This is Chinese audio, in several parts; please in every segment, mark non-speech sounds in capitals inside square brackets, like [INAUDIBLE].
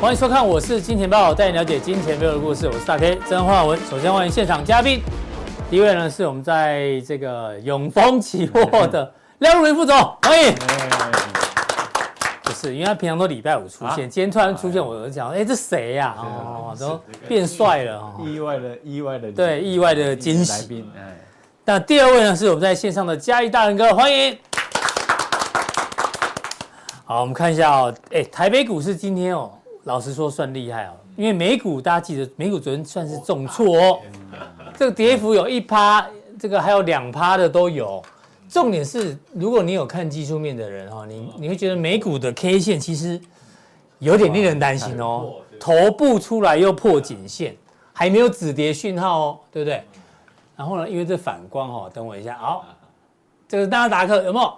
欢迎收看，我是金钱豹，带你了解金钱背后的故事。我是大 K 曾焕文。首先欢迎现场嘉宾，第一位呢是我们在这个永丰期货的 [LAUGHS] 廖如云副总，欢迎。因为他平常都礼拜五出现，今天突然出现，我就讲，哎，这谁呀？哦，都变帅了哦，意外的，意外的，对，意外的惊喜。那第二位呢是我们在线上的嘉义大仁哥，欢迎。好，我们看一下哦，哎，台北股市今天哦。老实说，算厉害哦，因为美股大家记得，美股昨天算是重挫哦，这个跌幅有一趴，这个还有两趴的都有。重点是，如果你有看技术面的人哈，你你会觉得美股的 K 线其实有点令人担心哦，头部出来又破颈线，还没有止跌讯号哦，对不对？然后呢，因为这反光哦，等我一下，好，这个纳斯达克有没有？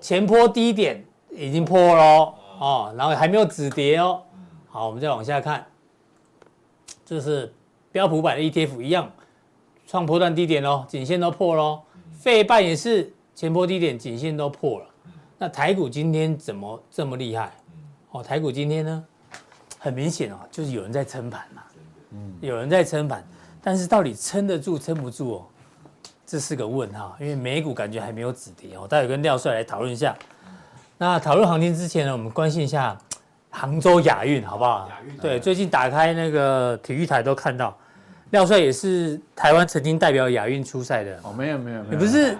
前波低点已经破了。哦，然后还没有止跌哦。好，我们再往下看，这是标普百的 ETF 一样，创波段低点喽，颈线都破喽。费半也是前波低点，颈线都破了。那台股今天怎么这么厉害？哦，台股今天呢，很明显哦，就是有人在撑盘嘛，有人在撑盘，但是到底撑得住撑不住哦，这是个问号，因为美股感觉还没有止跌哦。待会跟廖帅来讨论一下。那讨论行情之前呢，我们关心一下杭州亚运，好不好？亚运对，最近打开那个体育台都看到，廖帅也是台湾曾经代表亚运出赛的。哦，没有没有没有，你不是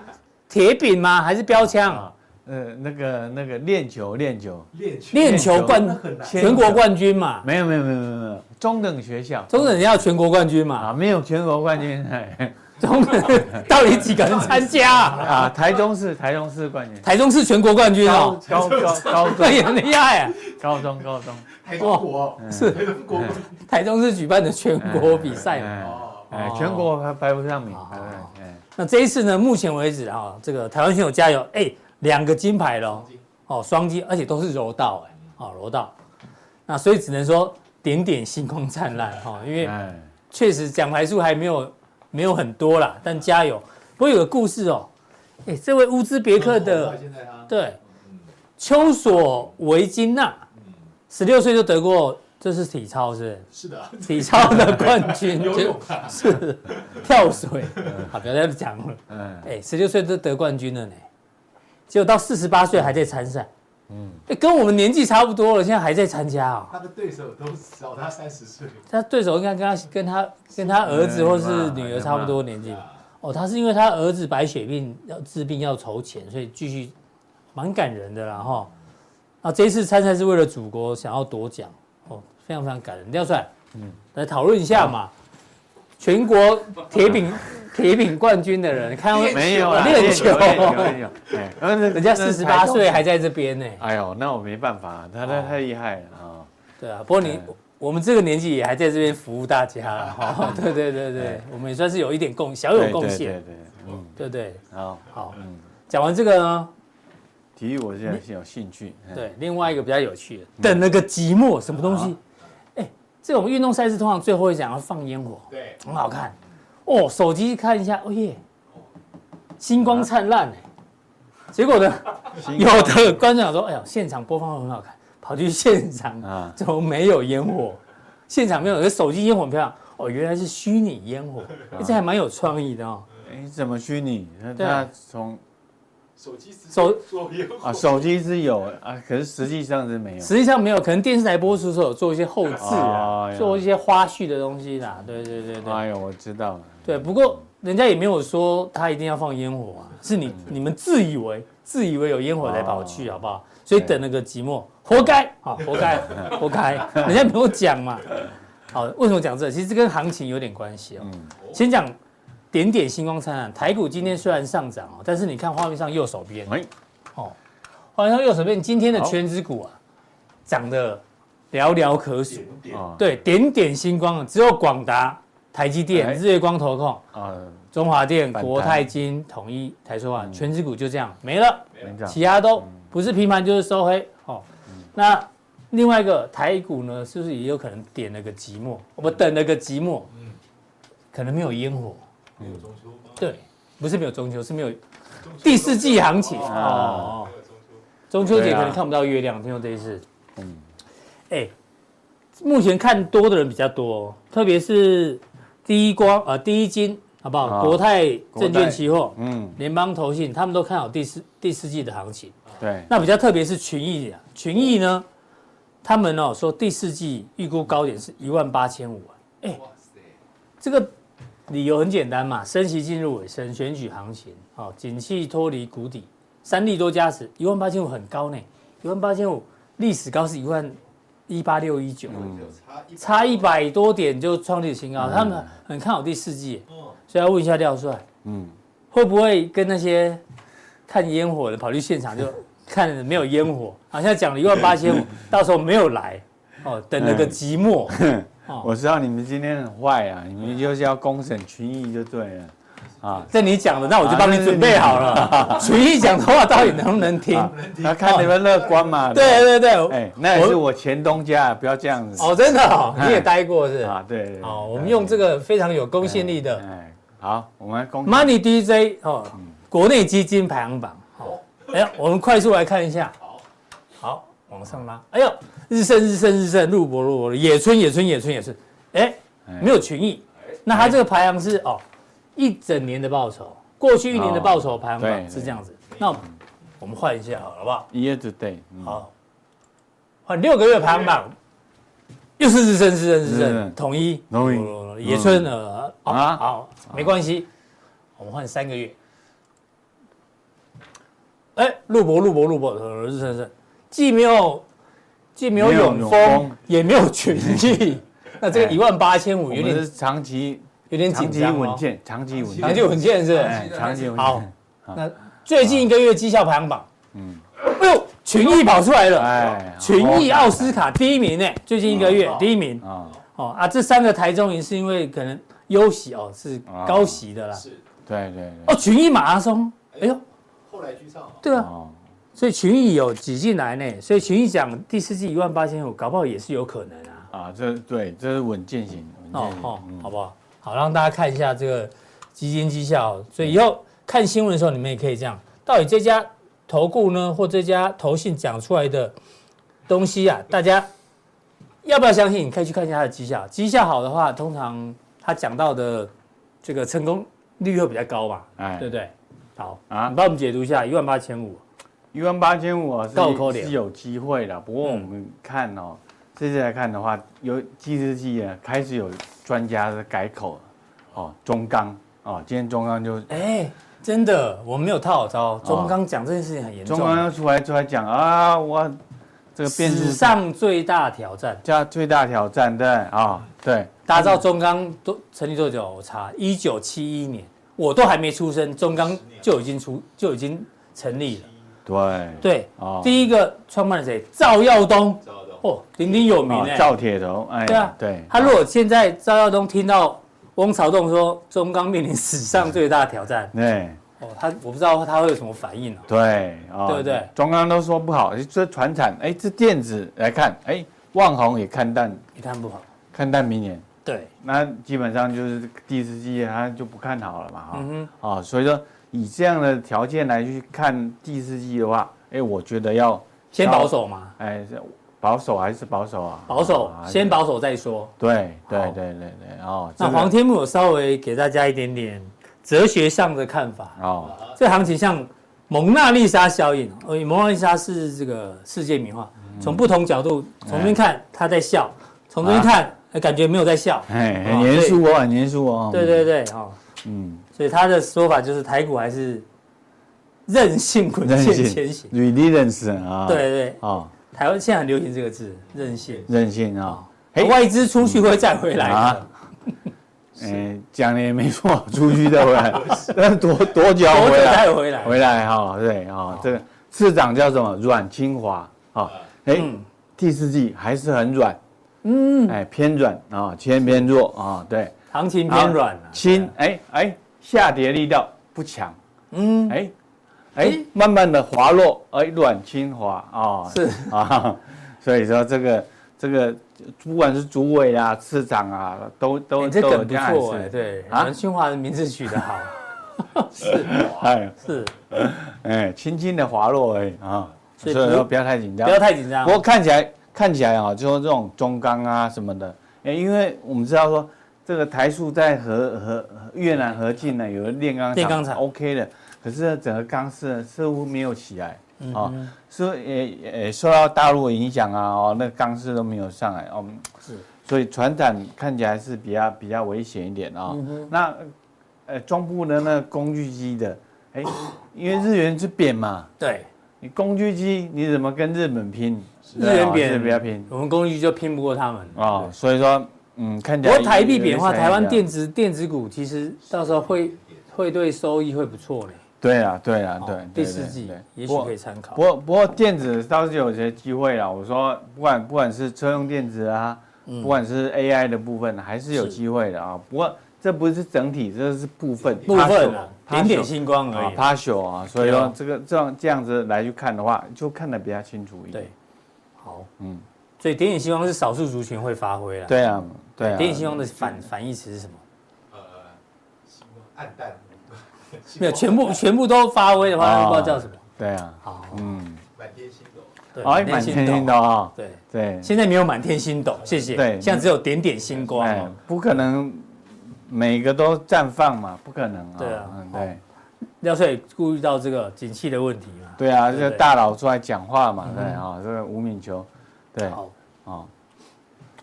铁饼吗？还是标枪？呃，那个那个练球练球练球冠全国冠军嘛？没有没有没有没有没有，中等学校中等要全国冠军嘛？啊，没有全国冠军。中到底几个人参加啊？台中市台中市冠军，台中市全国冠军哦，高高高中也很厉害啊！高中高中，台中国是台中市举办的全国比赛哎，全国还排不上名。那这一次呢？目前为止啊，这个台湾选手加油！哎，两个金牌喽，哦，双金，而且都是柔道，哎，哦，柔道。那所以只能说点点星光灿烂哈，因为确实奖牌数还没有。没有很多啦，但加油。不过有个故事哦，哎，这位乌兹别克的，对，丘索维金娜，十六岁就得过，这是体操是？是的，体操的冠军，[LAUGHS] 游泳是跳水。好，不要再讲了。嗯，哎，十六岁就得冠军了呢，结果到四十八岁还在参赛。嗯，跟我们年纪差不多了，现在还在参加啊。他的对手都小他三十岁。他对手应该跟他跟他跟他儿子或是女儿差不多年纪。哦，他是因为他儿子白血病要治病要筹钱，所以继续蛮感人的啦哈。啊，这一次参赛是为了祖国想要夺奖，哦，非常非常感人。廖帅，嗯，来讨论一下嘛。全国铁饼铁饼冠军的人，看到没有啊？练球，没有。哎，[LAUGHS] 人家四十八岁还在这边呢。哎呦，那我没办法，他他太厉害了啊。对啊，不过你我们这个年纪也还在这边服务大家哈。[LAUGHS] 对对对对，我们也算是有一点贡小有贡献。对对，嗯，对对。好，好，嗯，讲完这个呢，体育我现在是有兴趣。对，另外一个比较有趣的，等了个寂寞，什么东西？哎这种运动赛事通常最后一讲要放烟火，对，很好看。哦，手机看一下，哦耶，星光灿烂哎。结果呢，有的观众讲说，哎呦，现场播放很好看，跑去现场啊，怎么没有烟火？现场没有，手机烟火很漂亮。哦，原来是虚拟烟火，这还蛮有创意的哦。哎，怎么虚拟？他从。手机手啊，手机是有啊，可是实际上是没有。实际上没有，可能电视台播出的时候有做一些后置啊，做一些花絮的东西啦。对对对对。哎呦，我知道了。对，不过人家也没有说他一定要放烟火啊，是你你们自以为自以为有烟火才跑去，好不好？所以等那个寂寞，活该啊，活该，活该。人家没有讲嘛。好，为什么讲这？其实这跟行情有点关系哦。先讲。点点星光灿烂，台股今天虽然上涨哦，但是你看画面上右手边，哦，画面上右手边今天的权值股啊，涨得寥寥可数，对，点点星光只有广达、台积电、日月光投控、中华电、国泰金、统一、台塑化全指股就这样没了，其他都不是平盘就是收黑，那另外一个台股呢，是不是也有可能点了个寂寞？我们等了个寂寞，嗯，可能没有烟火，没有中秋吗？对，不是没有中秋，是没有第四季行情。哦。哦，中秋节可能看不到月亮，听说这一次，嗯，哎，目前看多的人比较多，特别是第一光呃第一金。好不好？国泰证券期货，嗯，联邦投信，他们都看好第四第四季的行情。对，那比较特别是群益啊，群益呢，他们哦说第四季预估高点是一万八千五啊。哎，这个理由很简单嘛，升息进入尾声，选举行情，好，景气脱离谷底，三利多加持，一万八千五很高呢，一万八千五历史高是一万一八六一九，差一百多点就创立新高，他们很看好第四季。所以要问一下廖帅，嗯，会不会跟那些看烟火的跑去现场就看没有烟火，[LAUGHS] 好像讲了一万八千五，[LAUGHS] 到时候没有来，哦，等了个寂寞。[LAUGHS] 我知道你们今天很坏啊，你们就是要公审群议就对了，啊，这你讲的，那我就帮你准备好了。群益讲的话到底能不能听？那看你们乐观嘛。[LAUGHS] 对对对，哎，那也是我前东家，不要这样子。哦，真的哦，你也待过是？啊，对。哦，我们用这个非常有公信力的。哎好，我们来公 Money DJ 哦，国内基金排行榜。好，哎呀，我们快速来看一下。好，好，往上拉。哎呦，日盛日盛日盛，入博入博，野村野村野村野村。哎，没有群益。那他这个排行是哦，一整年的报酬，过去一年的报酬排行榜是这样子。那我们换一下好了，好不好？Year to date。好，换六个月排行榜，又是日盛日盛日盛，统一。统一。野村呃啊。好。没关系，我们换三个月。哎，陆博陆博陆博，日升升，既没有既没有永丰，也没有群益，[LAUGHS] 那这个一万八千五有点长期有点紧张稳健，长期稳健，长期稳健是长期稳健。好，那最近一个月绩效排行榜，嗯，哎呦，群益跑出来了，哎，群益奥斯卡第一名呢，最近一个月第一名啊，哦啊，这三个台中营是因为可能。优喜哦，是高息的啦。是，对对。哦，群益马拉松，哎呦，后来居上。对啊，所以群益有挤进来呢，所以群益讲第四季一万八千五，搞不好也是有可能啊。啊，这对，这是稳健型。哦哦，好不好？好，让大家看一下这个基金绩效。所以以后看新闻的时候，你们也可以这样，到底这家投顾呢，或这家投信讲出来的东西啊，大家要不要相信？你可以去看一下它的绩效，绩效好的话，通常。他讲到的这个成功率会比较高嘛？哎，对不对？好啊，你帮我们解读一下一万八千五，一万八千五是是有机会的。不过我们看哦，这次来看的话，有计时器啊，开始有专家的改口哦，中钢哦，今天中钢就哎，真的，我们没有套好招。中钢讲这件事情很严重，中钢要出来出来讲啊，我。这个史上最大挑战，加最大挑战，对啊，对。大家知道中钢都成立多久？我查，一九七一年，我都还没出生，中钢就已经出就已经成立了。对对，第一个创办人谁？赵耀东。哦，鼎鼎有名哎。赵铁头，哎，对啊，对。他如果现在赵耀东听到翁朝栋说中钢面临史上最大的挑战，对。他我不知道他会有什么反应啊？对，对不对？中钢都说不好，这传产，哎，这电子来看，哎，旺宏也看淡，也看不好，看淡明年。对，那基本上就是第四季他就不看好了嘛，哈，嗯哼，所以说以这样的条件来去看第四季的话，哎，我觉得要先保守嘛，哎，保守还是保守啊？保守，先保守再说。对，对，对，对，对，哦，那黄天木有稍微给大家一点点。哲学上的看法。哦，这行情像蒙娜丽莎效应，呃，蒙娜丽莎是这个世界名画，从不同角度从这边看他在笑，从这边看感觉没有在笑，哎，很严肃哦，很严肃哦，对对对，哦，嗯，所以他的说法就是台股还是韧性稳健前行，resilience 啊，对对，哦，台湾现在很流行这个字，任性，任性啊，外资出去会再回来啊。[LAUGHS] 哎，讲的也没错，出去再回来，[LAUGHS] 那多多久回来？回来，回来哈，对啊，这个市长叫什么？阮清华啊，哎，第四季还是很软，嗯，哎，偏软啊，偏偏弱啊，对，行情偏软，轻，哎哎，下跌力道不强，嗯，哎哎，慢慢的滑落，哎，阮清华啊，是。啊，[LAUGHS] 所以说这个这个不管是主委啊、市长啊，都都、欸、都梗不错哎，对，啊，清华的名字取得好，[LAUGHS] 是，哎，是，哎，轻轻的滑落而已啊，所以说不要太紧张，不要太紧张。不过看起来看起来啊，就说这种中钢啊什么的，哎，因为我们知道说这个台塑在和和越南河静呢，有个炼钢炼钢厂。OK 的，可是整个钢市似乎没有起来。哦，所以也也受到大陆的影响啊，哦，那钢市都没有上来，哦，是，所以船展看起来是比较比较危险一点啊。那，呃，中部的那工具机的，哎，[COUGHS] 因为日元是贬嘛，对，你工具机你怎么跟日本拼？日元贬是比较拼，我们工具就拼不过他们啊。所以说，嗯，看起来。不过台币贬的话，台湾电子电子股其实到时候会会对收益会不错嘞。对啊，对啊，对。第四季也许可以参考。不过不过电子倒是有些机会啦。我说不管不管是车用电子啊，不管是 AI 的部分，还是有机会的啊。不过这不是整体，这是部分。部分点点星光而已。partial 啊，所以说这个这样这样子来去看的话，就看得比较清楚一点。对，好，嗯，所以点点星光是少数族群会发挥了。对啊，对。点点星光的反反义词是什么？呃，星光暗淡。[LAUGHS] 没有全部全部都发威的话，不知道叫什么。对啊，好，嗯，满天星斗。对，满天星斗啊。对对，现在没有满天星斗，谢谢。对，现在只有点点星光。不可能每个都绽放嘛，不可能啊。对啊，对。廖帅顾虑到这个景气的问题嘛？对啊，这个大佬出来讲话嘛，对啊，这个吴敏球，对，好，好，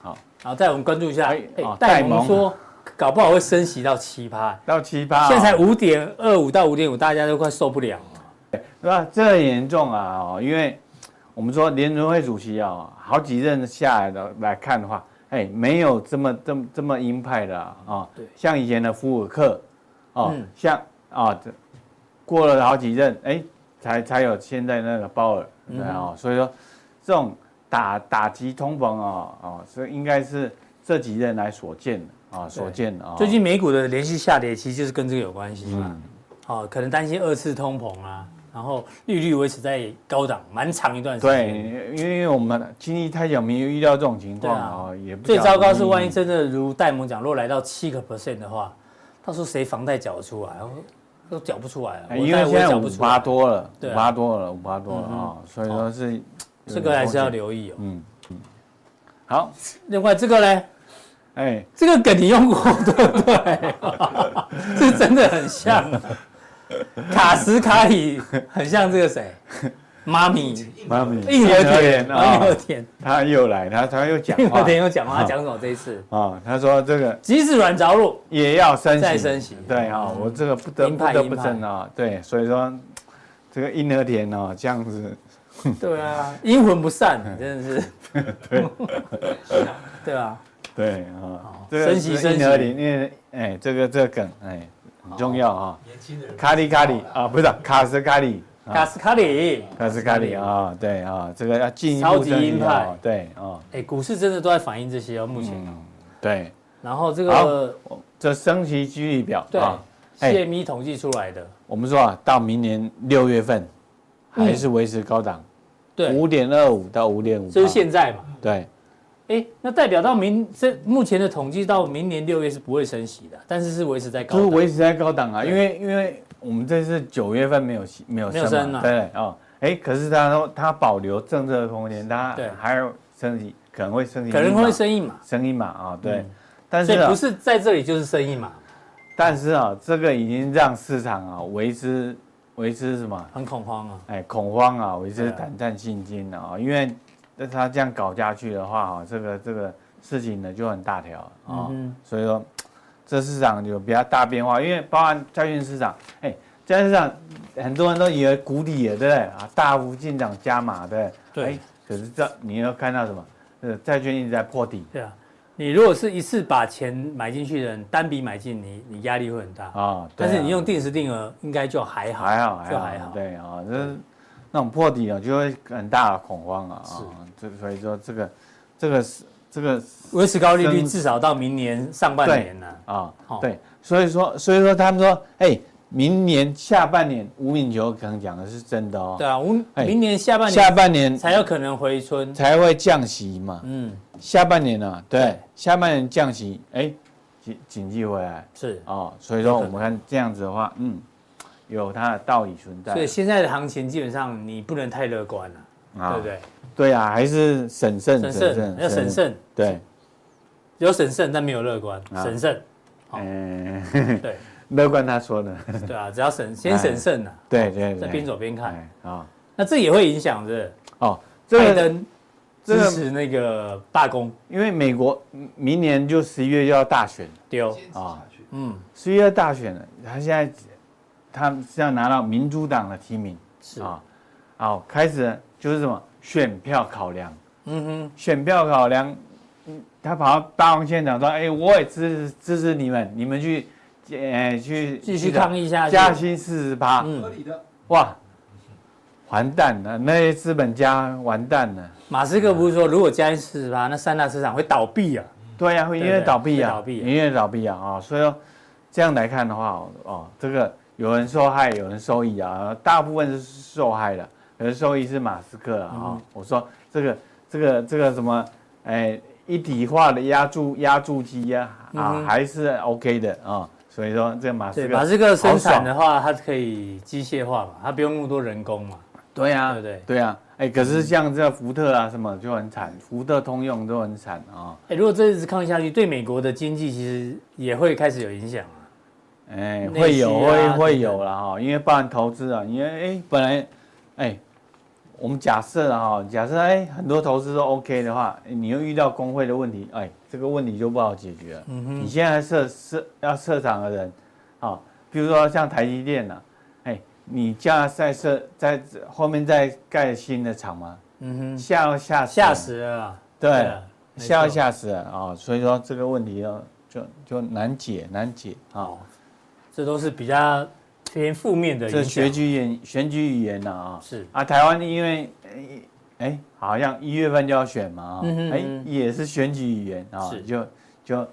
好，好，再我们关注一下，哎，戴蒙说。搞不好会升息到七趴，到七趴，现在才五点二五到五点五，大家都快受不了了，对吧？这很严重啊！哦，因为我们说联准会主席啊，好几任下来的来看的话，哎，没有这么这么这么鹰派的啊。对，像以前的福尔克，哦，像啊，这过了好几任，哎，才才有现在那个鲍尔，对啊。所以说，这种打打击通膨啊，哦，所以应该是这几任来所见的。啊，所见啊，最近美股的连续下跌，其实就是跟这个有关系嘛。哦，可能担心二次通膨啊，然后利率维持在高档蛮长一段时间。对，因为我们经历太久，没有遇到这种情况啊，也不。最糟糕是万一真的如戴蒙讲，如果来到七个 percent 的话，到时候谁房贷缴得出来？都缴不出来了。因为现在五八多了，五八多了，五八多了啊，所以说是这个还是要留意哦。嗯嗯。好，另外这个呢？哎，这个梗你用过对不对？[LAUGHS] 这真的很像，卡斯卡里很像这个谁？妈咪，妈咪，义和田，义和田，他又来，他他又讲话，义和田又讲话，他讲什么这一次？啊，他说这个即使软着陆也要升息，再升息，对啊，我这个不得不得不争啊，对，所以说这个义和田哦，这样子，对啊，阴魂不散，真的是，[LAUGHS] 对，[LAUGHS] 对啊。对啊，升息升息，因为哎，这个这个梗哎很重要啊。年轻人，卡里卡里啊，不是卡斯卡里，卡斯卡里，卡斯卡里啊，对啊，这个要进一步。超级鹰派，对啊。哎，股市真的都在反映这些哦，目前。对。然后这个这升息几率表，对，谢咪统计出来的。我们说啊，到明年六月份还是维持高档，对，五点二五到五点五，就是现在嘛。对。哎，那代表到明这目前的统计到明年六月是不会升息的，但是是维持在高，就是维持在高档啊，因为因为我们这是九月份没有没有升嘛，对哦，哎，可是他说他保留政策的空间，他还有升息，可能会升息，可能会升一码，升一码啊，对，但是不是在这里就是升一码，但是啊，这个已经让市场啊维持维持什么？很恐慌啊，哎，恐慌啊，维持胆战心惊啊，因为。那他这样搞下去的话，啊，这个这个事情呢就很大条啊，嗯、所以说这市场有比较大变化，因为包含债券市场，哎，债券市场很多人都以为谷底了，对不对啊？大幅进场加码，对对？对。可是这你要看到什么？呃，债券一直在破底。对啊，你如果是一次把钱买进去的人，单笔买进，你你压力会很大啊。哦、但是你用定时定额，应该就还好，还好，就还好。对啊，这那种破底啊，就会很大的恐慌啊。是。这所以说这个，这个是这个维持高利率至少到明年上半年呢啊，对，所以说所以说他们说，哎，明年下半年吴敏球可能讲的是真的哦。对啊，我明年下半年下半年才有可能回春，才会降息嘛。嗯，下半年呢，对，下半年降息，哎，经经济回来是哦。所以说我们看这样子的话，嗯，有它的道理存在。所以现在的行情基本上你不能太乐观了，对不对？对啊，还是审慎审慎，要审慎。对，有审慎，但没有乐观，审慎。嗯，对。[LAUGHS] 乐观他说的，对啊，只要审先审慎呐，对对，再边走边看。啊。那这也会影响是哦，拜登支持那个罢工，因为美国明年就十一月就要大选。丢。啊，嗯，十一月大选了，他现在他是要拿到民主党的提名。是。啊，好，开始就是什么选票考量，嗯哼，选票考量，他跑到大王现场说，哎，我也支持支持你们，你们去。哎，去继续抗议下去，加薪四十趴，合理的。哇，完蛋了，那些资本家完蛋了。马斯克不是说，如果加薪四十八，那三大市场会倒闭啊？对呀，会因为倒闭啊，因为倒闭啊啊！所以说这样来看的话，哦，这个有人受害，有人受益啊。大部分是受害的，有人受益是马斯克啊。我说这个这个这个什么，哎，一体化的压铸压铸机呀，啊，还是 OK 的啊。所以说，这个马斯克，马斯克生产的话，它可以机械化嘛，它不用那么多人工嘛。对呀，对不对？对呀，哎，可是像这个福特啊什么就很惨，福特、通用都很惨啊。哎，如果这一直抗下去，对美国的经济其实也会开始有影响啊。哎，会有，会会有了哈，因为不然投资啊，因为哎，本来，哎。我们假设哈，假设哎，很多投资都 OK 的话，你又遇到工会的问题，哎，这个问题就不好解决了。嗯哼。你现在设设要设厂的人，啊，比如说像台积电呐，哎，你将来再设在后面再盖新的厂吗？嗯哼。吓要吓死。吓死了。对。吓要吓死了啊！所以说这个问题要就就难解难解啊。这都是比较。偏负面的，这选举语言，选举语言呐啊，是。啊，台湾因为哎，好像一月份就要选嘛，哎，也是选举语言啊，就就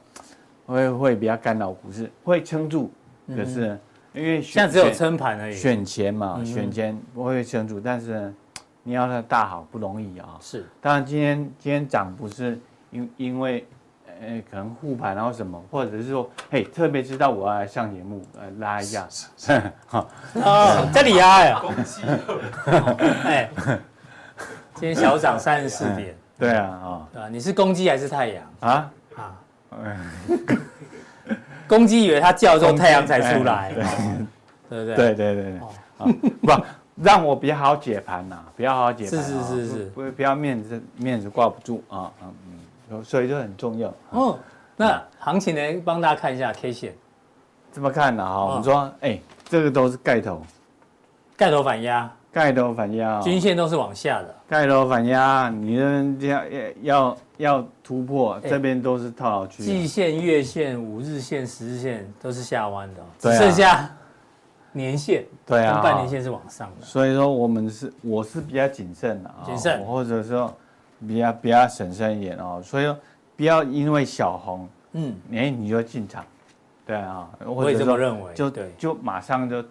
会会比较干扰股市，会撑住，可是因为现在只有撑盘而已，选前嘛，选前不会撑住，但是你要它大好不容易啊，是，当然今天今天涨不是因因为。哎，可能护盘然后什么，或者是说，嘿，特别知道我要来上节目，呃，拉一下，好，[LAUGHS] 哦，这里压呀，哎，今天小涨三十四点，对啊，啊，对啊，你是公鸡还是太阳？啊？啊，[LAUGHS] 公鸡以为它叫之后太阳才出来，[LAUGHS] 对。不对？对对对对，不，让我比较好解盘呐，比较好解盘，是是是是，不不要面子面子挂不住啊，嗯。所以就很重要。哦，那行情呢？帮大家看一下 K 线，怎么看呢？哈，我们说，哎，这个都是盖头，盖头反压，盖头反压，均线都是往下的，盖头反压，你的要要要突破，这边都是套牢区。季线、月线、五日线、十日线都是下弯的，只剩下年线，对啊，半年线是往上的。所以说，我们是我是比较谨慎的啊，谨慎，或者说。比较比较审慎一点哦，所以说不要因为小红，嗯，哎，你就进场，对啊，我也这么认为，就就马上就，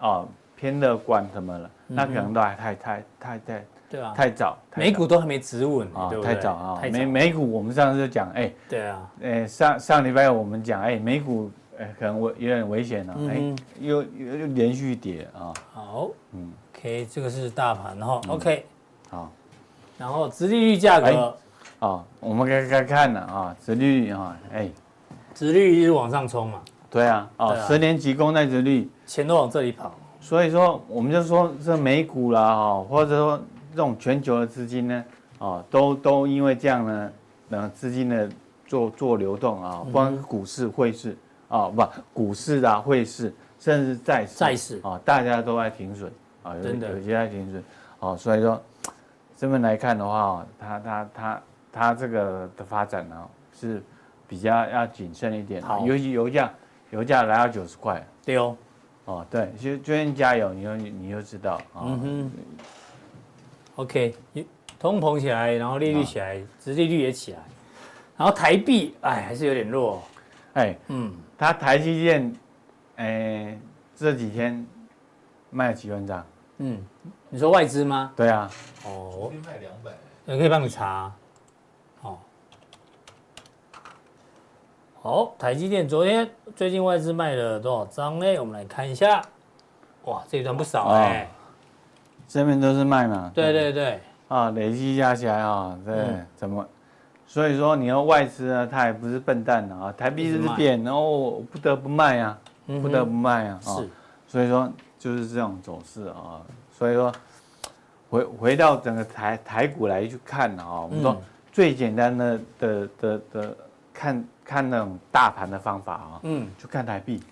哦，偏乐观什么了，那可能都还太太太太，对啊，太早，美股都还没止稳啊，太早啊，美美股我们上次就讲，哎，对啊，哎上上礼拜我们讲，哎，美股哎可能危有点危险了，哎，又又又连续跌啊，好，嗯，OK，这个是大盘哈，OK，好。然后，殖利率价格，啊，我们该该看了啊，殖利率啊，哎，殖利率一直往上冲嘛，对啊，哦，十年期公债殖利率，钱都往这里跑，所以说，我们就说这美股啦，哈，或者说这种全球的资金呢，啊，都都因为这样呢，那资金的做做流动啊，不管股市、汇市啊，不，股市啊、汇市，甚至债市，债市。啊，大家都在停损啊，有有些在停损，啊，所以说。这么来看的话，它它它它这个的发展呢，是比较要谨慎一点。好，尤其油价，油价来到九十块。对哦，哦对，就就先加油，你就你就知道。嗯哼。OK，通膨起来，然后利率起来，殖利率也起来，然后台币哎还是有点弱。哎，嗯，它台积电，哎，这几天卖了几万张。嗯，你说外资吗？对啊。哦昨，天卖两百，也可以帮你查。哦，好，台积电昨天最近外资卖了多少张呢？我们来看一下。哇，这一段不少哎、这边都是卖嘛。对对对，啊，累计加起来啊，对，嗯怎么？所以说你要外资呢，他也不是笨蛋的啊，台币是贬，然后我不得不卖啊，不得不卖啊。是，所以说就是这种走势啊。所以说回回到整个台台股来去看啊，我们说最简单的的的的看看那种大盘的方法啊，嗯，就看台币。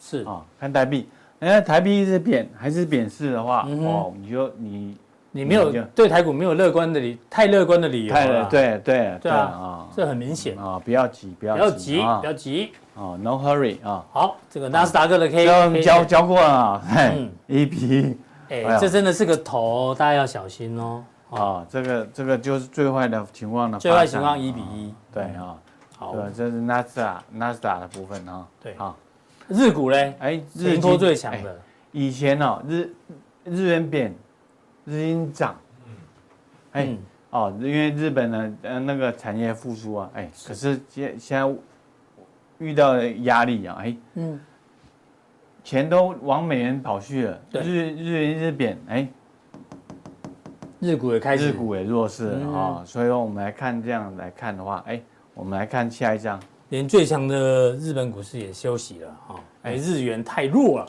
是，啊，看台币。人家台币一直贬还是贬势的话，哦，你就你你没有对台股没有乐观的理，太乐观的理由太了。啦。对对对啊啊，这很明显，啊，不要急，不要不要急，啊。不要急。啊，no hurry 啊。好，这个纳斯达克的 K，教教过了啊，嗯，一比哎哎，这真的是个头，大家要小心哦。啊，这个这个就是最坏的情况了最坏情况一比一。对啊，好，对，这是纳斯达纳斯达的部分啊。对。好，日股嘞，哎，日托最强哎的，以前哦，日日元贬，日元涨，哎嗯，哦，因为日本呢，呃，那个产业复苏啊，哎，可是现现在遇到的压力啊，哎，嗯，钱都往美元跑去了，对。日日元日贬，哎，日股也开始。日股也弱势了嗯。啊，所以说我们来看这样来看的话，哎，我们来看下一张，连最强的日本股市也休息了哈。哎，日元太弱了，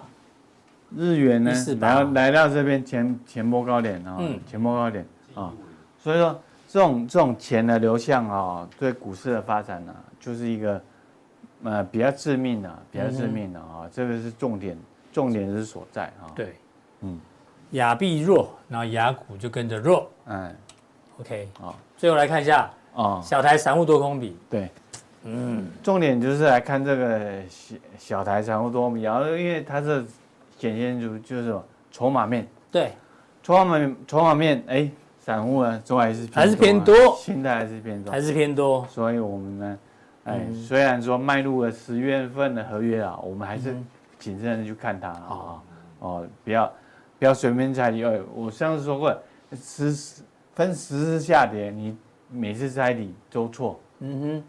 日元呢148来到来到这边前前波高点啊嗯，前波高点啊，所以说这种这种钱的流向啊，对股市的发展呢，就是一个呃比较致命的，比较致命的啊，这个是重点，重点是所在啊。，对，嗯，亚币弱，然后亚股就跟着弱。哎，OK，好最后来看一下哦，小台散户多空比，对，嗯，重点就是来看这个小小台散户多米，然后因为它是显现出就是什么筹码面，对，筹码面筹码面，哎，散户呢都还是还是偏啊多心态还是偏多还，是偏多。所以我们呢，哎，嗯虽然说迈入了十月份的合约啊，我们还是嗯谨慎的去看它啊好，哦，不要不要随便猜底。哎，我上次说过，十分十次下跌，你每次猜底都错。嗯哼，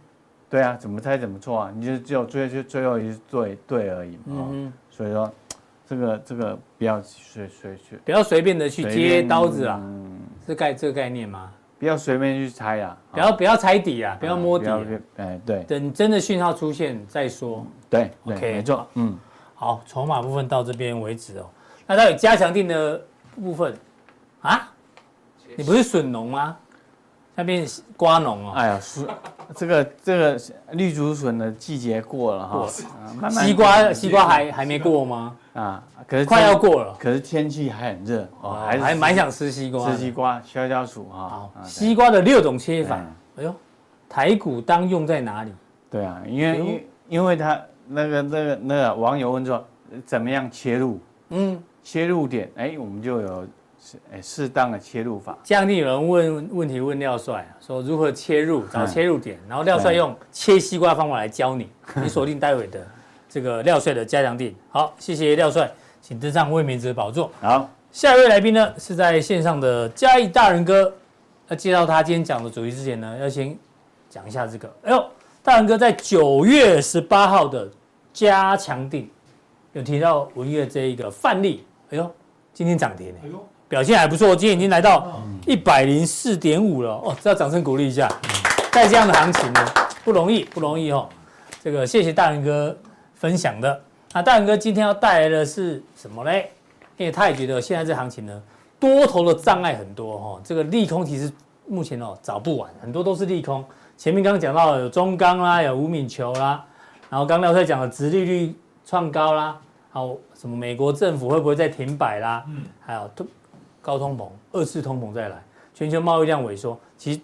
对啊，怎么猜怎么错啊？你就只有最最最后一次对对而已嘛。哦嗯哼，所以说，这个这个不要随随随不要随便的去接刀子啊，是概这个概念吗？不要随便去猜啊，不要不要猜底啊，不要摸底，哎，对等真的讯号出现再说。对 OK，没错，嗯。好，筹码部分到这边为止哦。那到底加强定的部分啊？你不是笋农吗？那边瓜农哦。哎呀，是这个这个绿竹笋的季节过了哈，啊慢慢西瓜西瓜还还没过吗？啊，可是快要天，过了。可是天气还很热哦，还，还蛮想吃西瓜。吃西瓜消消暑哈好。，啊西瓜的六种切法嗯。哎呦，台股当用在哪里？对啊，因为因为他那个那个那个网友问说，怎么样切入嗯，切入点？哎，我们就有适哎适当的切入法。这样有人问问题问廖帅啊，说如何切入，找嗯切入点，然后廖帅用切西瓜方法来教你，你锁定待会的这个廖帅的加强定。好，谢谢廖帅，请登上魏明哲宝座。好，下一位来宾呢是在线上的嘉义大人哥，要介绍他今天讲的主题之前呢，要先讲一下这个。哎呦，大人哥在九月十八号的加强定有提到文月这一个范例，哎呦，今天涨停呢。哎呦，表现还不错，今天已经来到一百零四点五了哦，这要掌声鼓励一下。在这样的行情呢，不容易，不容易哦。这个谢谢大仁哥分享的。那大仁哥今天要带来的是什么嘞？因为他也觉得现在这行情呢，多头的障碍很多哦。这个利空其实目前哦找不完，很多都是利空。前面刚刚讲到有中钢啦，有吴敏球啦，然后刚廖帅讲的殖利率创高啦，还有什么美国政府会不会再停摆啦？嗯，还有通高通膨、二次通膨再来，全球贸易量萎缩，其实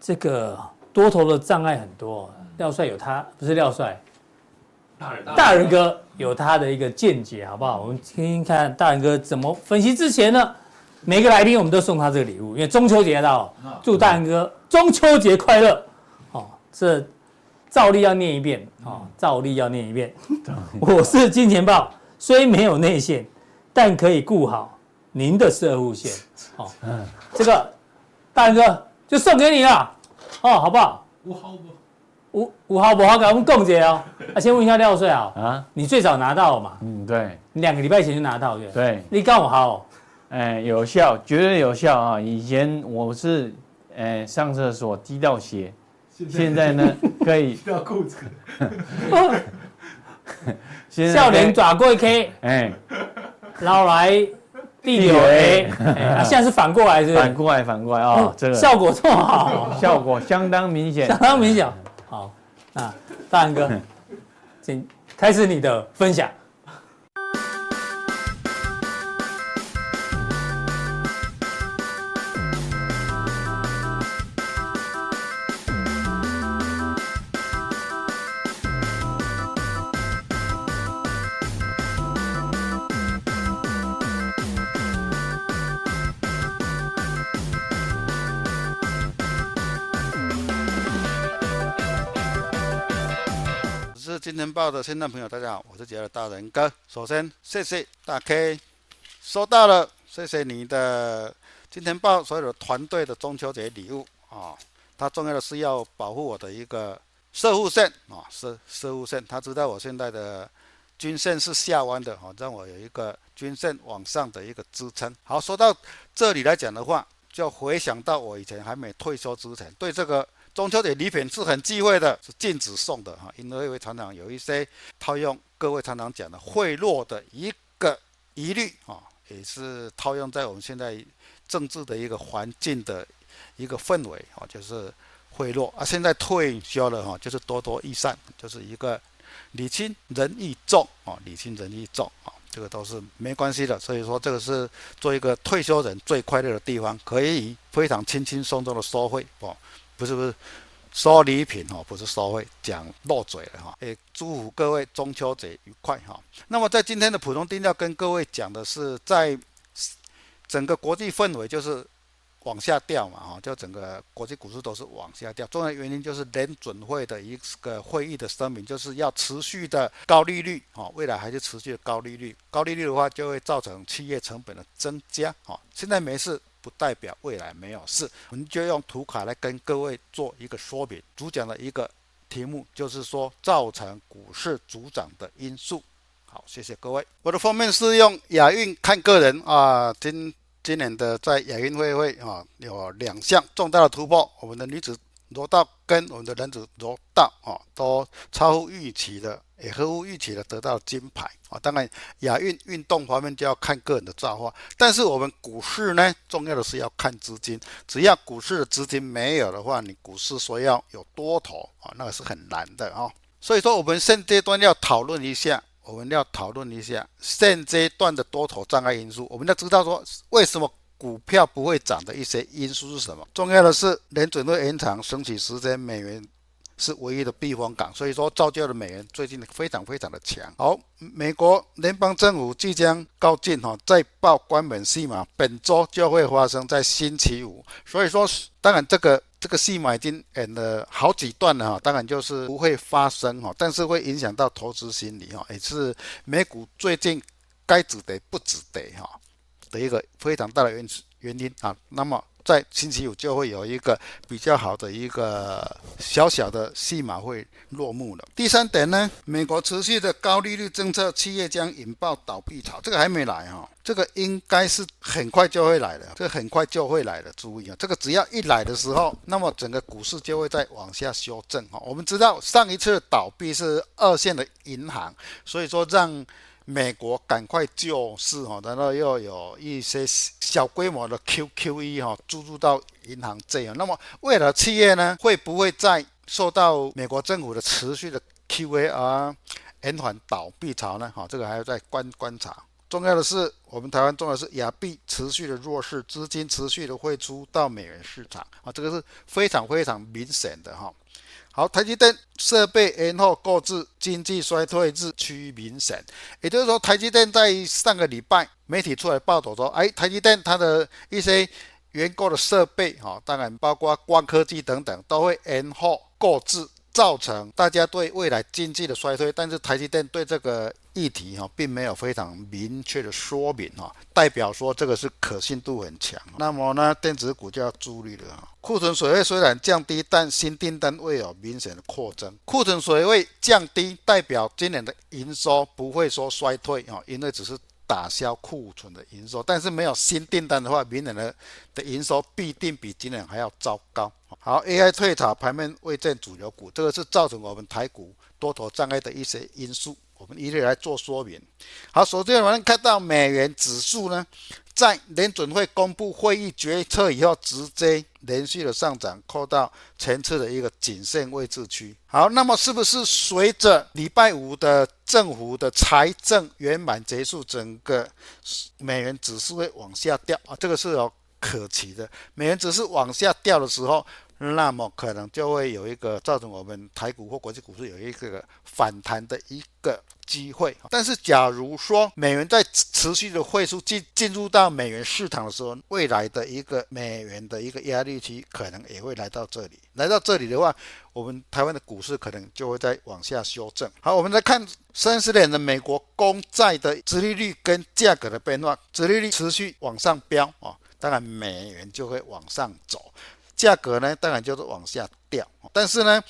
这个多头的障碍很多。廖帅有他，不是廖帅，大人哥有他的一个见解，好不好？我们听听看大人哥怎么分析。之前呢，每个来宾我们都送他这个礼物，因为中秋节到了，祝大人哥中秋节快乐。哦，这照例要念一遍，哦，照例要念一遍。我是金钱豹虽没有内线，但可以顾好您的射护线。哦，嗯，这个大仁哥就送给你了，哦，好不好？五号不？五五号不好，给我们共姐哦。啊，先问一下廖帅啊，啊，你最早拿到嘛？嗯，对，你两个礼拜前就拿到对。对，你刚我好，哎，有效，绝对有效啊！以前我是，哎，上厕所滴到血，现在呢 [LAUGHS] 可以掉裤子。[LAUGHS] 笑脸抓过 K，哎，捞来第九 A，啊，现在是反过来是？反过来，反过来啊，这个效果这么好，效果相当明显，相当明显。好，那大安哥，[LAUGHS] 请开始你的分享。报的听众朋友，大家好，我是杰尔大仁哥。首先，谢谢大 K，收到了，谢谢你的金钱报所有的团队的中秋节礼物啊。他重要的是要保护我的一个摄护线啊，摄摄护线。他知道我现在的均线是下弯的啊，让我有一个均线往上的一个支撑。好，说到这里来讲的话，就回想到我以前还没退休之前，对这个。中秋节礼品是很忌讳的，是禁止送的哈，因为常常有一些套用各位常常讲的贿赂的一个疑虑啊，也是套用在我们现在政治的一个环境的一个氛围啊，就是贿赂啊。现在退休了哈，就是多多益善，就是一个礼轻人意重啊，礼轻人意重啊，这个都是没关系的。所以说，这个是做一个退休人最快乐的地方，可以非常轻轻松松的收费哦。不是不是，收礼品哦，不是收费，讲漏嘴了哈。也，祝福各位中秋节愉快哈。那么在今天的普通定调跟各位讲的是，在整个国际氛围就是往下掉嘛哈，就整个国际股市都是往下掉。重要原因就是联准会的一个会议的声明，就是要持续的高利率哈，未来还是持续的高利率。高利率的话，就会造成企业成本的增加哈。现在没事。不代表未来没有事，我们就用图卡来跟各位做一个说明。主讲的一个题目就是说，造成股市主涨的因素。好，谢谢各位。我的封面是用亚运看个人啊，今今年的在亚运会会啊有两项重大的突破，我们的女子柔道跟我们的男子柔道啊都超乎预期的。也合乎预期的得到金牌啊！当然，亚运运动方面就要看个人的造化，但是我们股市呢，重要的是要看资金。只要股市的资金没有的话，你股市说要有多头啊，那个是很难的啊。所以说，我们现阶段要讨论一下，我们要讨论一下现阶段的多头障碍因素。我们要知道说，为什么股票不会涨的一些因素是什么？重要的是联准会延长升息时间，美元。是唯一的避风港，所以说造就了美元最近非常非常的强。好，美国联邦政府即将告罄哈，再报关门戏码，本周就会发生在星期五。所以说，当然这个这个戏码已经演了好几段了哈，当然就是不会发生哈，但是会影响到投资心理哈，也是美股最近该止跌不止跌哈的一个非常大的原原因啊。那么。在星期五就会有一个比较好的一个小小的戏码会落幕了。第三点呢，美国持续的高利率政策，企业将引爆倒闭潮，这个还没来哈，这个应该是很快就会来的，这个很快就会来的，注意啊，这个只要一来的时候，那么整个股市就会再往下修正哈。我们知道上一次倒闭是二线的银行，所以说让。美国赶快救市哈，然后又有一些小规模的 QQE 哈注入到银行这样，那么未来企业呢会不会再受到美国政府的持续的 QE 而延缓倒闭潮呢？哈，这个还要再观观察。重要的是，我们台湾重要的是亚币持续的弱势，资金持续的汇出到美元市场啊，这个是非常非常明显的哈。好，台积电设备延后购置，经济衰退日趋明显。也就是说，台积电在上个礼拜媒体出来报道说，哎，台积电它的一些原购的设备，哈，当然包括光科技等等，都会延后购置，造成大家对未来经济的衰退，但是台积电对这个议题哈并没有非常明确的说明哈，代表说这个是可信度很强。那么呢，电子股就要注意了哈。库存水位虽然降低，但新订单未有明显的扩增。库存水位降低，代表今年的营收不会说衰退啊，因为只是。打消库存的营收，但是没有新订单的话，明年的的营收必定比今年还要糟糕。好，AI 退潮，盘面未见主流股，这个是造成我们台股多头障碍的一些因素，我们一律来做说明。好，首先我们看到美元指数呢，在联准会公布会议决策以后，直接连续的上涨，扣到前次的一个颈线位置区。好，那么是不是随着礼拜五的政府的财政圆满结束，整个美元指数会往下掉啊？这个是有可期的。美元指数往下掉的时候。那么可能就会有一个造成我们台股或国际股市有一个反弹的一个机会。但是，假如说美元在持续的汇出进进入到美元市场的时候，未来的一个美元的一个压力区可能也会来到这里。来到这里的话，我们台湾的股市可能就会再往下修正。好，我们来看三十年的美国公债的殖利率跟价格的变化，殖利率持续往上飙啊，当然美元就会往上走。价格呢，当然就是往下掉，但是呢，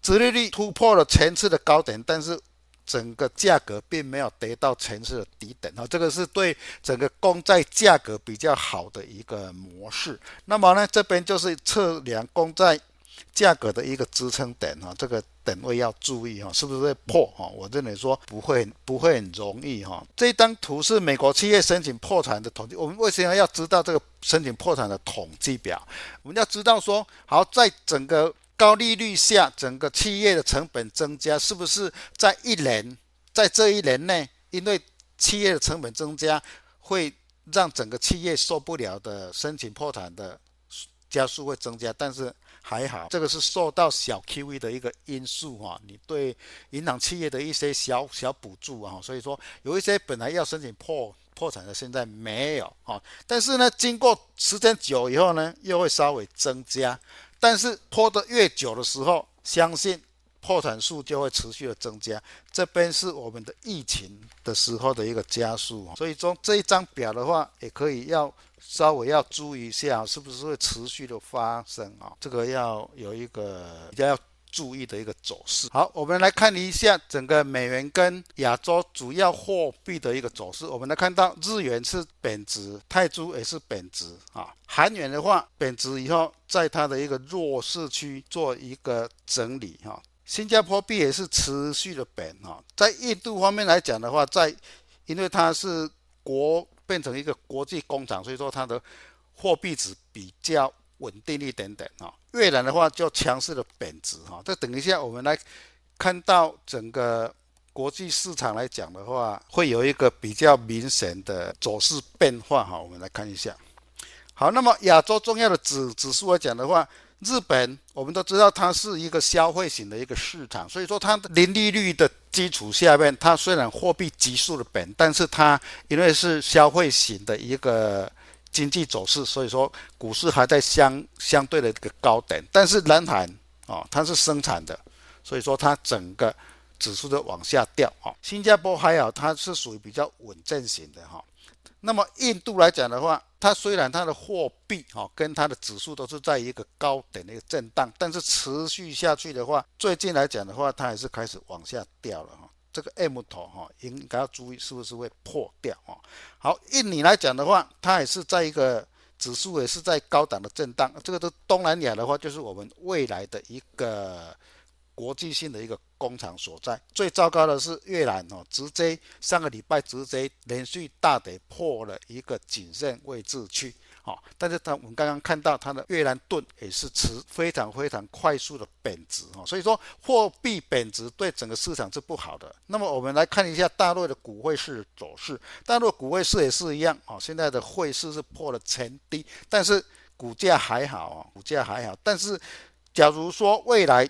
殖利率突破了前次的高点，但是整个价格并没有得到前次的低点啊，这个是对整个公债价格比较好的一个模式。那么呢，这边就是测量公债价格的一个支撑点哈，这个点位要注意哈，是不是会破哈？我认为说不会，不会很容易哈。这张图是美国企业申请破产的统计。我们为什么要知道这个申请破产的统计表？我们要知道说，好，在整个高利率下，整个企业的成本增加，是不是在一年，在这一年内，因为企业的成本增加，会让整个企业受不了的申请破产的加速会增加，但是。还好，这个是受到小 QE 的一个因素哈，你对银行企业的一些小小补助啊，所以说有一些本来要申请破破产的，现在没有啊，但是呢，经过时间久以后呢，又会稍微增加，但是拖得越久的时候，相信破产数就会持续的增加。这边是我们的疫情的时候的一个加速，所以说这一张表的话，也可以要。稍微要注意一下，是不是会持续的发生啊？这个要有一个比较要注意的一个走势。好，我们来看一下整个美元跟亚洲主要货币的一个走势。我们来看到日元是贬值，泰铢也是贬值啊。韩元的话贬值以后，在它的一个弱势区做一个整理哈。新加坡币也是持续的贬哈。在印度方面来讲的话，在因为它是国。变成一个国际工厂，所以说它的货币值比较稳定一点点啊。越南的话就强势的贬值哈。这等一下我们来看到整个国际市场来讲的话，会有一个比较明显的走势变化哈。我们来看一下。好，那么亚洲重要的指指数来讲的话。日本，我们都知道它是一个消费型的一个市场，所以说它零利率的基础下面，它虽然货币急速的贬，但是它因为是消费型的一个经济走势，所以说股市还在相相对的一个高点。但是南韩啊，它是生产的，所以说它整个指数的往下掉啊。新加坡还好，它是属于比较稳健型的哈。那么印度来讲的话，它虽然它的货币哈跟它的指数都是在一个高点的一个震荡，但是持续下去的话，最近来讲的话，它还是开始往下掉了哈。这个 M 头哈应该要注意是不是会破掉哈。好，印尼来讲的话，它也是在一个指数也是在高档的震荡。这个都东南亚的话，就是我们未来的一个。国际性的一个工厂所在，最糟糕的是越南哦，直接上个礼拜直接连续大跌破了一个谨慎位置区，好，但是它我们刚刚看到它的越南盾也是持非常非常快速的贬值哦，所以说货币贬值对整个市场是不好的。那么我们来看一下大陆的股汇市走势，大陆股汇市也是一样哦，现在的汇市是破了前低，但是股价还好啊，股价还好，但是假如说未来。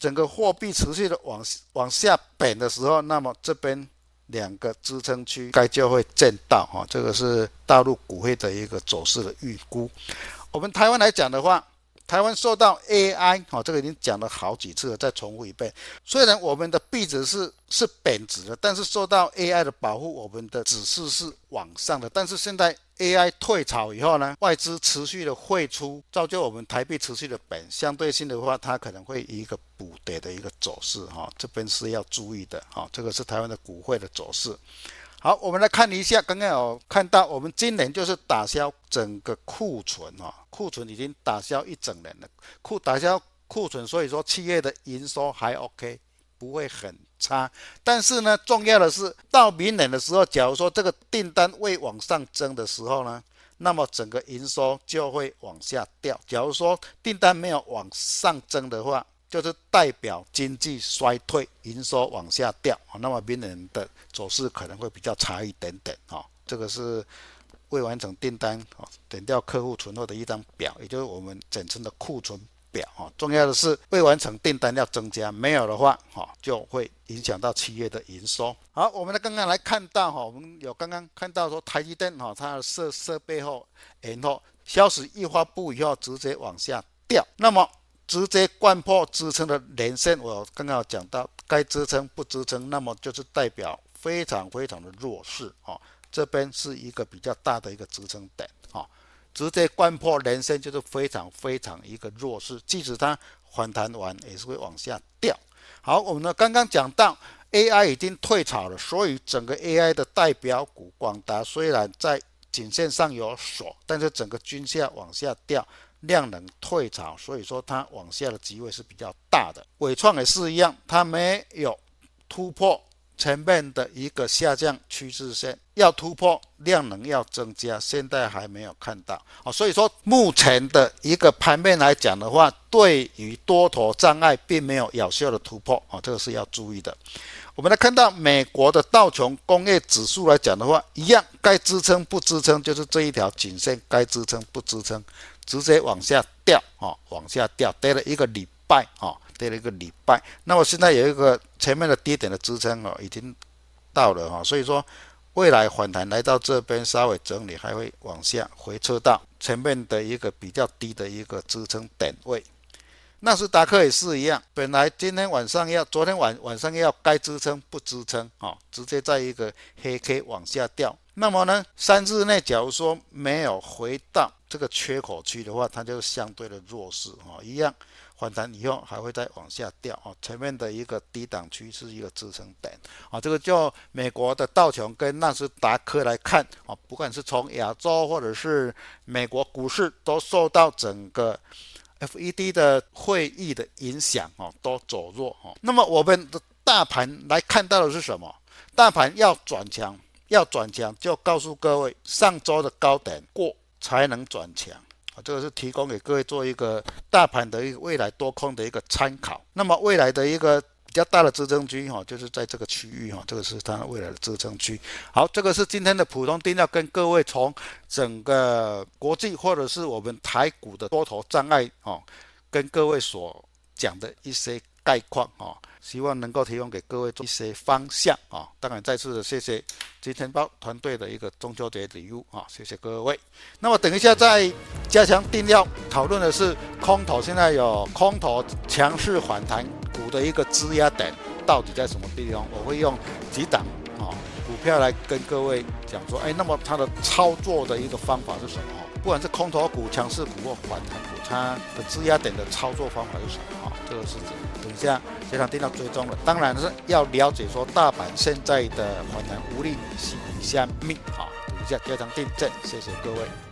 整个货币持续的往往下贬的时候，那么这边两个支撑区该就会见到哈，这个是大陆股汇的一个走势的预估。我们台湾来讲的话，台湾受到 AI 好，这个已经讲了好几次了，再重复一遍。虽然我们的币值是是贬值的，但是受到 AI 的保护，我们的指数是往上的。但是现在 AI 退潮以后呢，外资持续的汇出，造就我们台币持续的贬，相对性的话，它可能会一个补跌的一个走势哈，这边是要注意的哈。这个是台湾的股汇的走势。好，我们来看一下，刚刚有看到，我们今年就是打消整个库存啊，库存已经打消一整年了，库打消库存，所以说企业的营收还 OK，不会很差。但是呢，重要的是到明年的时候，假如说这个订单未往上增的时候呢，那么整个营收就会往下掉。假如说订单没有往上增的话，就是代表经济衰退，营收往下掉，那么明年的走势可能会比较差一点点啊。这个是未完成订单啊，等掉客户存货的一张表，也就是我们简称的库存表啊。重要的是未完成订单要增加，没有的话哈，就会影响到企业的营收。好，我们来刚刚来看到哈，我们有刚刚看到说台积电哈，它的设设备后，然后消息一发布以后直接往下掉，那么。直接贯破支撑的连线，我刚刚有讲到该支撑不支撑，那么就是代表非常非常的弱势啊。这边是一个比较大的一个支撑点，直接贯破连线就是非常非常一个弱势，即使它反弹完也是会往下掉。好，我们呢刚刚讲到 AI 已经退潮了，所以整个 AI 的代表股广达虽然在颈线上有锁，但是整个均线往下掉。量能退潮，所以说它往下的机会是比较大的。伟创也是一样，它没有突破前面的一个下降趋势线，要突破量能要增加，现在还没有看到啊。所以说目前的一个盘面来讲的话，对于多头障碍并没有有效的突破啊，这个是要注意的。我们来看到美国的道琼工业指数来讲的话，一样该支撑不支撑，就是这一条颈线该支撑不支撑。直接往下掉啊，往下掉，跌了一个礼拜啊，跌了一个礼拜。那么现在有一个前面的低点的支撑哦，已经到了哈，所以说未来反弹来到这边稍微整理，还会往下回撤到前面的一个比较低的一个支撑点位。纳斯达克也是一样，本来今天晚上要，昨天晚晚上要该支撑不支撑啊，直接在一个黑 K 往下掉。那么呢，三日内假如说没有回到这个缺口区的话，它就相对的弱势啊，一样反弹以后还会再往下掉啊。前面的一个低档区是一个支撑点啊，这个就美国的道琼跟纳斯达克来看啊，不管是从亚洲或者是美国股市，都受到整个 FED 的会议的影响啊，都走弱啊。那么我们的大盘来看到的是什么？大盘要转强。要转强，就告诉各位，上周的高点过才能转强！这个是提供给各位做一个大盘的一个未来多空的一个参考。那么未来的一个比较大的支撑区哈，就是在这个区域哈，这个是它未来的支撑区。好，这个是今天的普通錠，要跟各位从整个国际或者是我们台股的多头障碍哦，跟各位所讲的一些概况哦。希望能够提供给各位一些方向啊！当然，再次的谢谢金钱豹团队的一个中秋节礼物啊！谢谢各位。那么等一下再加强定量讨论的是空头，现在有空头强势反弹股的一个支压点到底在什么地方？我会用几档啊股票来跟各位讲说，哎，那么它的操作的一个方法是什么？不管是空头股、强势股或反弹股，它的支压点的操作方法是什么？啊，这个是等等一下非常定要追踪了。当然是要了解说大阪现在的反弹无力是下命。好，等一下这场地震，谢谢各位。